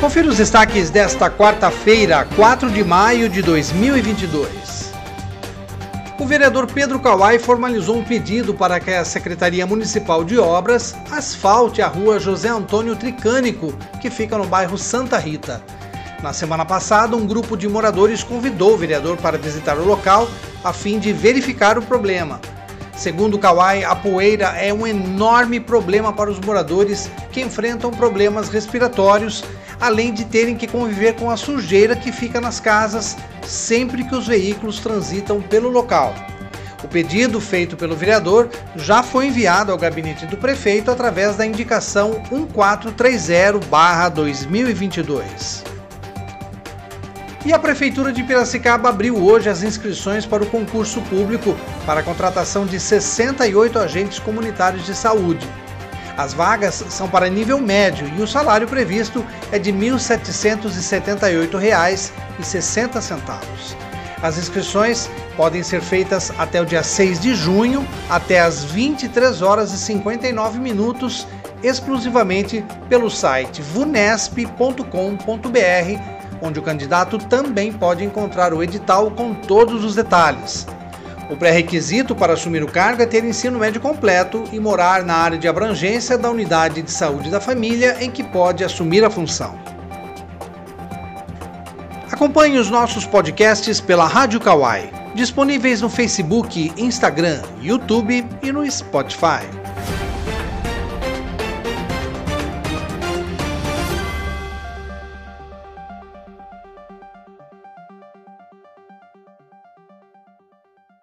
Confira os destaques desta quarta-feira, 4 de maio de 2022. O vereador Pedro Kawai formalizou um pedido para que a Secretaria Municipal de Obras asfalte a rua José Antônio Tricânico, que fica no bairro Santa Rita. Na semana passada, um grupo de moradores convidou o vereador para visitar o local a fim de verificar o problema. Segundo Kawai, a poeira é um enorme problema para os moradores que enfrentam problemas respiratórios além de terem que conviver com a sujeira que fica nas casas sempre que os veículos transitam pelo local. O pedido feito pelo vereador já foi enviado ao gabinete do prefeito através da indicação 1430-2022. E a Prefeitura de Piracicaba abriu hoje as inscrições para o concurso público para a contratação de 68 agentes comunitários de saúde. As vagas são para nível médio e o salário previsto é de R$ 1.778,60. As inscrições podem ser feitas até o dia 6 de junho, até às 23 horas e 59 minutos, exclusivamente pelo site vunesp.com.br, onde o candidato também pode encontrar o edital com todos os detalhes. O pré-requisito para assumir o cargo é ter ensino médio completo e morar na área de abrangência da unidade de saúde da família em que pode assumir a função. Acompanhe os nossos podcasts pela Rádio Kawai, disponíveis no Facebook, Instagram, YouTube e no Spotify.